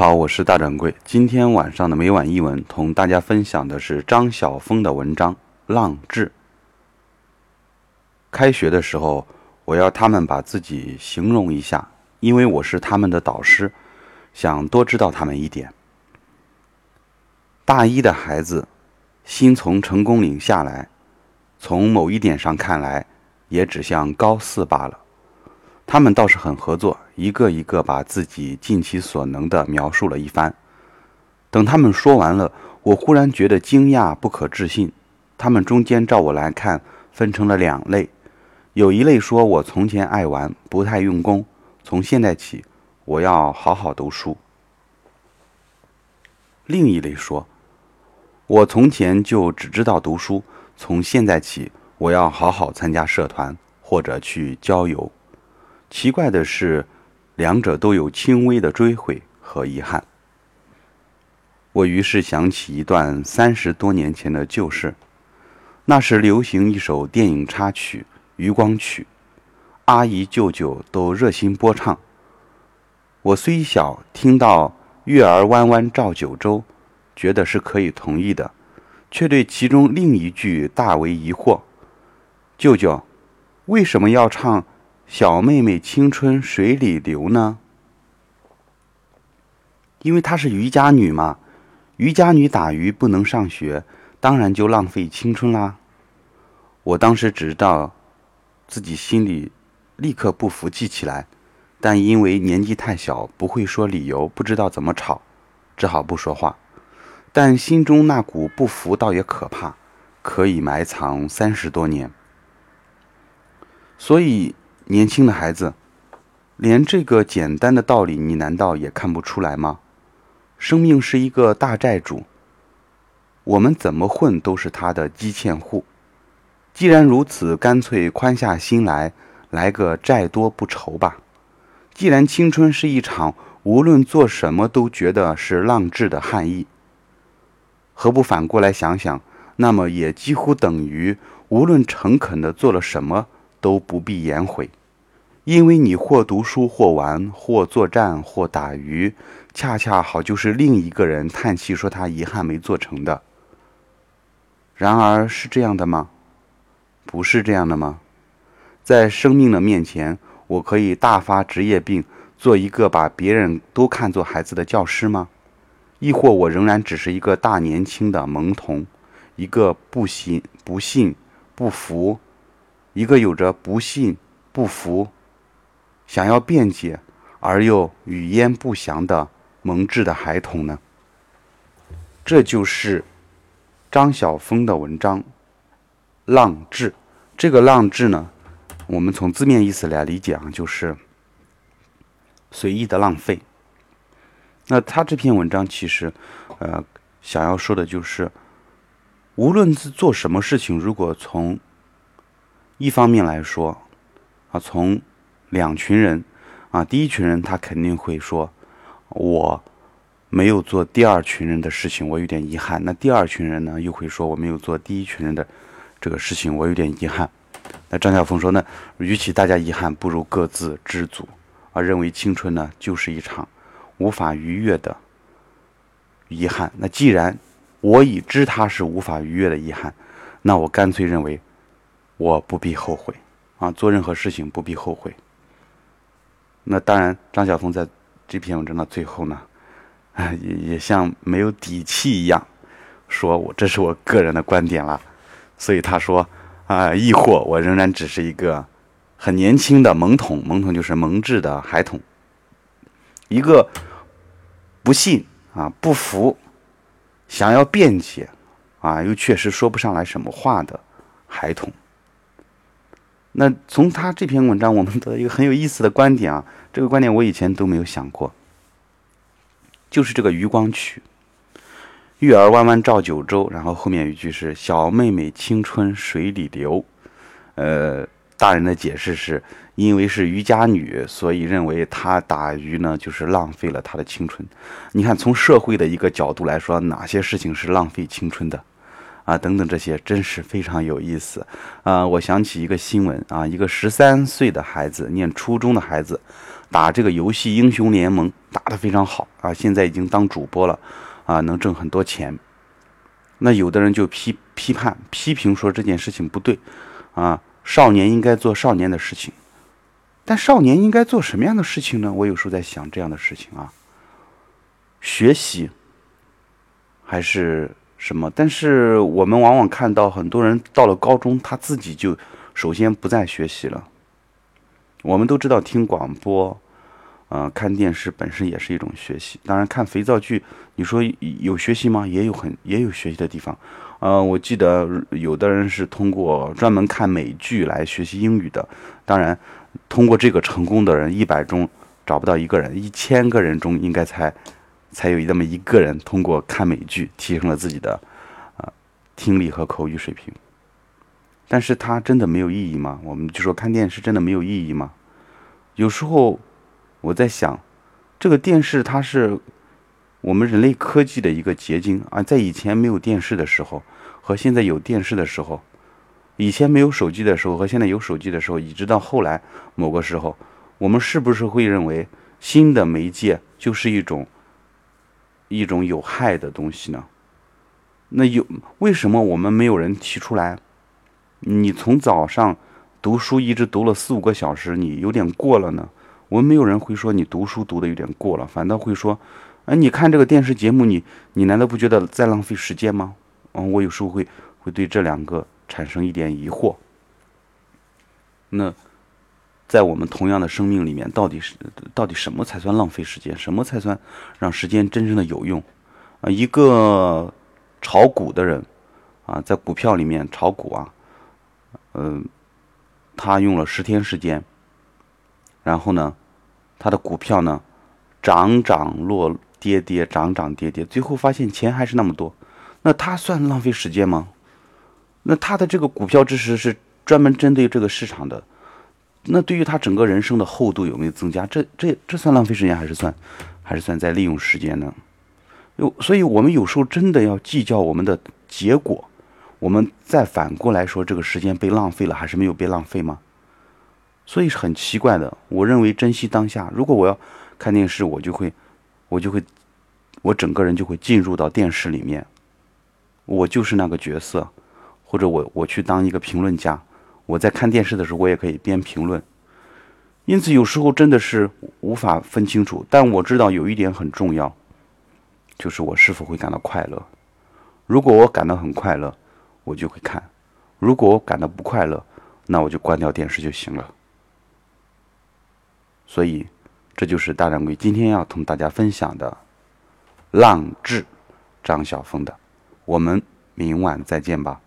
好，我是大掌柜。今天晚上的每晚一文，同大家分享的是张晓峰的文章《浪志》。开学的时候，我要他们把自己形容一下，因为我是他们的导师，想多知道他们一点。大一的孩子，新从成功岭下来，从某一点上看来，也只像高四罢了。他们倒是很合作，一个一个把自己尽其所能地描述了一番。等他们说完了，我忽然觉得惊讶不可置信。他们中间照我来看，分成了两类：有一类说我从前爱玩，不太用功，从现在起我要好好读书；另一类说，我从前就只知道读书，从现在起我要好好参加社团或者去郊游。奇怪的是，两者都有轻微的追悔和遗憾。我于是想起一段三十多年前的旧事，那时流行一首电影插曲《渔光曲》，阿姨舅舅都热心播唱。我虽小，听到“月儿弯弯照九州”，觉得是可以同意的，却对其中另一句大为疑惑：“舅舅，为什么要唱？”小妹妹青春水里流呢？因为她是渔家女嘛，渔家女打鱼不能上学，当然就浪费青春啦。我当时知道自己心里立刻不服气起来，但因为年纪太小，不会说理由，不知道怎么吵，只好不说话。但心中那股不服倒也可怕，可以埋藏三十多年。所以。年轻的孩子，连这个简单的道理，你难道也看不出来吗？生命是一个大债主，我们怎么混都是他的积欠户。既然如此，干脆宽下心来，来个债多不愁吧。既然青春是一场无论做什么都觉得是浪掷的汉意，何不反过来想想？那么也几乎等于无论诚恳的做了什么，都不必言悔。因为你或读书，或玩，或作战，或打鱼，恰恰好就是另一个人叹气说他遗憾没做成的。然而是这样的吗？不是这样的吗？在生命的面前，我可以大发职业病，做一个把别人都看作孩子的教师吗？亦或我仍然只是一个大年轻的懵童，一个不信、不信、不服，一个有着不信、不服。想要辩解而又语焉不详的蒙挚的孩童呢？这就是张晓峰的文章《浪掷》。这个“浪掷”呢，我们从字面意思来理解啊，就是随意的浪费。那他这篇文章其实，呃，想要说的就是，无论是做什么事情，如果从一方面来说，啊，从两群人，啊，第一群人他肯定会说，我没有做第二群人的事情，我有点遗憾。那第二群人呢，又会说我没有做第一群人的这个事情，我有点遗憾。那张晓峰说呢，与其大家遗憾，不如各自知足，啊认为青春呢就是一场无法逾越的遗憾。那既然我已知它是无法逾越的遗憾，那我干脆认为我不必后悔啊，做任何事情不必后悔。那当然，张晓峰在这篇文章的最后呢，啊，也也像没有底气一样，说我这是我个人的观点了，所以他说啊，亦或我仍然只是一个很年轻的懵童，懵童就是蒙稚的孩童，一个不信啊、不服、想要辩解啊，又确实说不上来什么话的孩童。那从他这篇文章，我们得一个很有意思的观点啊，这个观点我以前都没有想过，就是这个《渔光曲》，月儿弯弯照九州，然后后面一句是“小妹妹青春水里流”，呃，大人的解释是因为是渔家女，所以认为她打鱼呢就是浪费了她的青春。你看，从社会的一个角度来说，哪些事情是浪费青春的？啊，等等这些真是非常有意思。啊，我想起一个新闻啊，一个十三岁的孩子，念初中的孩子，打这个游戏英雄联盟打得非常好啊，现在已经当主播了啊，能挣很多钱。那有的人就批批判批评说这件事情不对啊，少年应该做少年的事情。但少年应该做什么样的事情呢？我有时候在想这样的事情啊，学习还是什么？但是我们往往看到很多人到了高中，他自己就首先不再学习了。我们都知道听广播，呃，看电视本身也是一种学习。当然，看肥皂剧，你说有学习吗？也有很也有学习的地方。呃，我记得有的人是通过专门看美剧来学习英语的。当然。通过这个成功的人，一百中找不到一个人，一千个人中应该才才有那么一个人通过看美剧提升了自己的啊听力和口语水平。但是它真的没有意义吗？我们就说看电视真的没有意义吗？有时候我在想，这个电视它是我们人类科技的一个结晶啊，在以前没有电视的时候和现在有电视的时候。以前没有手机的时候和现在有手机的时候，一直到后来某个时候，我们是不是会认为新的媒介就是一种一种有害的东西呢？那有为什么我们没有人提出来？你从早上读书一直读了四五个小时，你有点过了呢？我们没有人会说你读书读的有点过了，反倒会说，哎，你看这个电视节目，你你难道不觉得在浪费时间吗？嗯，我有时候会会对这两个。产生一点疑惑。那在我们同样的生命里面，到底是到底什么才算浪费时间？什么才算让时间真正的有用？啊，一个炒股的人啊，在股票里面炒股啊，嗯，他用了十天时间，然后呢，他的股票呢涨涨落跌跌，涨涨跌跌，最后发现钱还是那么多，那他算浪费时间吗？那他的这个股票知识是专门针对这个市场的，那对于他整个人生的厚度有没有增加？这这这算浪费时间还是算还是算在利用时间呢？有，所以我们有时候真的要计较我们的结果，我们再反过来说，这个时间被浪费了还是没有被浪费吗？所以是很奇怪的。我认为珍惜当下。如果我要看电视，我就会我就会我整个人就会进入到电视里面，我就是那个角色。或者我我去当一个评论家，我在看电视的时候，我也可以边评论。因此有时候真的是无法分清楚。但我知道有一点很重要，就是我是否会感到快乐。如果我感到很快乐，我就会看；如果我感到不快乐，那我就关掉电视就行了。所以，这就是大掌柜今天要同大家分享的《浪志》张晓峰的。我们明晚再见吧。